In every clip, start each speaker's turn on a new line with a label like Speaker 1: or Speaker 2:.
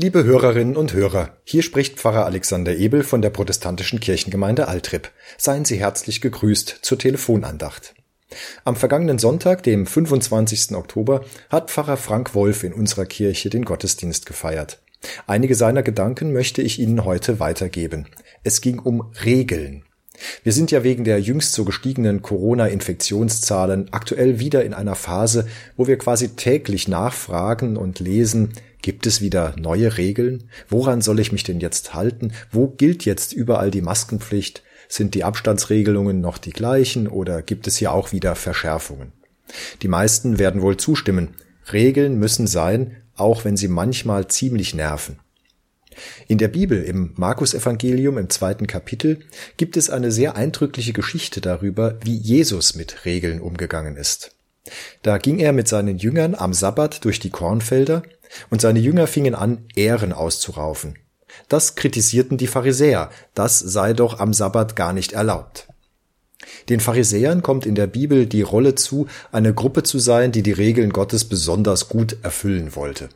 Speaker 1: Liebe Hörerinnen und Hörer, hier spricht Pfarrer Alexander Ebel von der protestantischen Kirchengemeinde Altrip. Seien Sie herzlich gegrüßt zur Telefonandacht. Am vergangenen Sonntag, dem 25. Oktober, hat Pfarrer Frank Wolf in unserer Kirche den Gottesdienst gefeiert. Einige seiner Gedanken möchte ich Ihnen heute weitergeben. Es ging um Regeln. Wir sind ja wegen der jüngst so gestiegenen Corona-Infektionszahlen aktuell wieder in einer Phase, wo wir quasi täglich nachfragen und lesen, gibt es wieder neue Regeln? Woran soll ich mich denn jetzt halten? Wo gilt jetzt überall die Maskenpflicht? Sind die Abstandsregelungen noch die gleichen oder gibt es hier auch wieder Verschärfungen? Die meisten werden wohl zustimmen. Regeln müssen sein, auch wenn sie manchmal ziemlich nerven. In der Bibel, im Markus-Evangelium im zweiten Kapitel, gibt es eine sehr eindrückliche Geschichte darüber, wie Jesus mit Regeln umgegangen ist. Da ging er mit seinen Jüngern am Sabbat durch die Kornfelder, und seine Jünger fingen an, Ehren auszuraufen. Das kritisierten die Pharisäer, das sei doch am Sabbat gar nicht erlaubt. Den Pharisäern kommt in der Bibel die Rolle zu, eine Gruppe zu sein, die die Regeln Gottes besonders gut erfüllen wollte.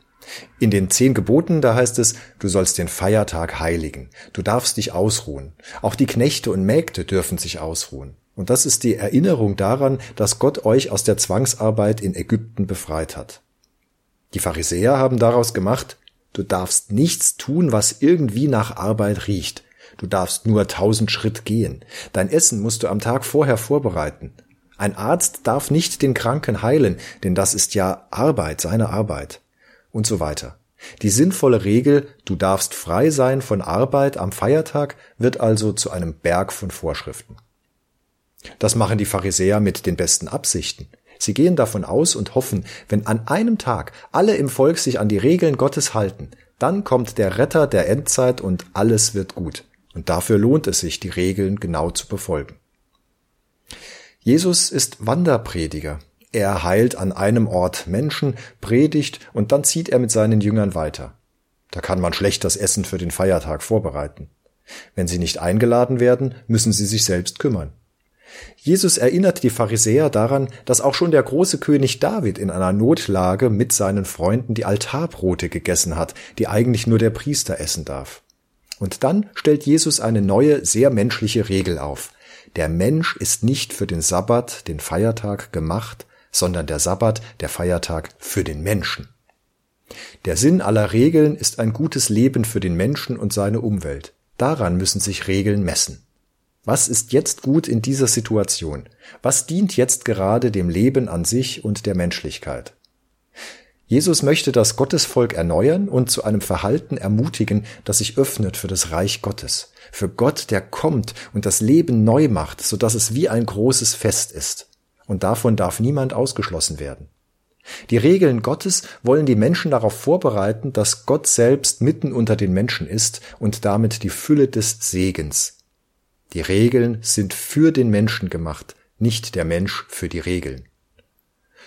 Speaker 1: In den zehn Geboten, da heißt es, du sollst den Feiertag heiligen, du darfst dich ausruhen. Auch die Knechte und Mägde dürfen sich ausruhen. Und das ist die Erinnerung daran, dass Gott euch aus der Zwangsarbeit in Ägypten befreit hat. Die Pharisäer haben daraus gemacht, du darfst nichts tun, was irgendwie nach Arbeit riecht. Du darfst nur tausend Schritt gehen. Dein Essen musst du am Tag vorher vorbereiten. Ein Arzt darf nicht den Kranken heilen, denn das ist ja Arbeit, seine Arbeit und so weiter. Die sinnvolle Regel, du darfst frei sein von Arbeit am Feiertag, wird also zu einem Berg von Vorschriften. Das machen die Pharisäer mit den besten Absichten. Sie gehen davon aus und hoffen, wenn an einem Tag alle im Volk sich an die Regeln Gottes halten, dann kommt der Retter der Endzeit und alles wird gut. Und dafür lohnt es sich, die Regeln genau zu befolgen. Jesus ist Wanderprediger. Er heilt an einem Ort Menschen, predigt und dann zieht er mit seinen Jüngern weiter. Da kann man schlecht das Essen für den Feiertag vorbereiten. Wenn sie nicht eingeladen werden, müssen sie sich selbst kümmern. Jesus erinnert die Pharisäer daran, dass auch schon der große König David in einer Notlage mit seinen Freunden die Altarbrote gegessen hat, die eigentlich nur der Priester essen darf. Und dann stellt Jesus eine neue, sehr menschliche Regel auf. Der Mensch ist nicht für den Sabbat, den Feiertag, gemacht, sondern der Sabbat, der Feiertag für den Menschen. Der Sinn aller Regeln ist ein gutes Leben für den Menschen und seine Umwelt. Daran müssen sich Regeln messen. Was ist jetzt gut in dieser Situation? Was dient jetzt gerade dem Leben an sich und der Menschlichkeit? Jesus möchte das Gottesvolk erneuern und zu einem Verhalten ermutigen, das sich öffnet für das Reich Gottes, für Gott, der kommt und das Leben neu macht, so dass es wie ein großes Fest ist und davon darf niemand ausgeschlossen werden. Die Regeln Gottes wollen die Menschen darauf vorbereiten, dass Gott selbst mitten unter den Menschen ist und damit die Fülle des Segens. Die Regeln sind für den Menschen gemacht, nicht der Mensch für die Regeln.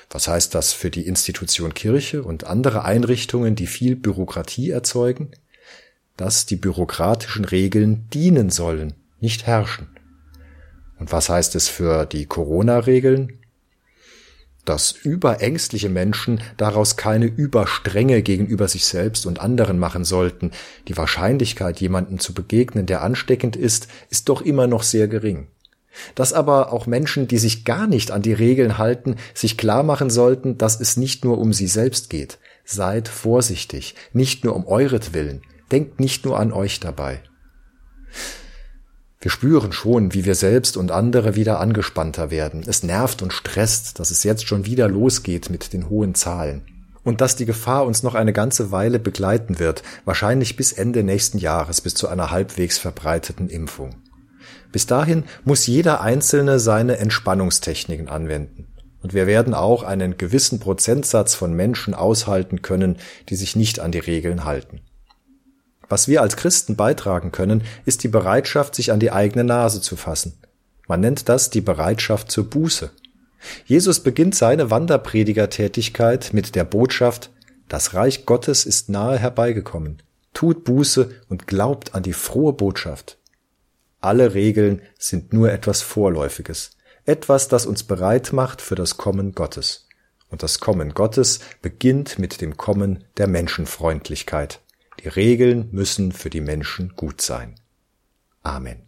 Speaker 1: Was heißt das für die Institution Kirche und andere Einrichtungen, die viel Bürokratie erzeugen? Dass die bürokratischen Regeln dienen sollen, nicht herrschen. Und was heißt es für die Corona-Regeln? Dass überängstliche Menschen daraus keine Überstrenge gegenüber sich selbst und anderen machen sollten. Die Wahrscheinlichkeit, jemanden zu begegnen, der ansteckend ist, ist doch immer noch sehr gering. Dass aber auch Menschen, die sich gar nicht an die Regeln halten, sich klar machen sollten, dass es nicht nur um sie selbst geht. Seid vorsichtig, nicht nur um euretwillen. Denkt nicht nur an euch dabei. Wir spüren schon, wie wir selbst und andere wieder angespannter werden. Es nervt und stresst, dass es jetzt schon wieder losgeht mit den hohen Zahlen. Und dass die Gefahr uns noch eine ganze Weile begleiten wird, wahrscheinlich bis Ende nächsten Jahres, bis zu einer halbwegs verbreiteten Impfung. Bis dahin muss jeder Einzelne seine Entspannungstechniken anwenden. Und wir werden auch einen gewissen Prozentsatz von Menschen aushalten können, die sich nicht an die Regeln halten. Was wir als Christen beitragen können, ist die Bereitschaft, sich an die eigene Nase zu fassen. Man nennt das die Bereitschaft zur Buße. Jesus beginnt seine Wanderpredigertätigkeit mit der Botschaft, das Reich Gottes ist nahe herbeigekommen. Tut Buße und glaubt an die frohe Botschaft. Alle Regeln sind nur etwas Vorläufiges, etwas, das uns bereit macht für das Kommen Gottes. Und das Kommen Gottes beginnt mit dem Kommen der Menschenfreundlichkeit. Die Regeln müssen für die Menschen gut sein. Amen.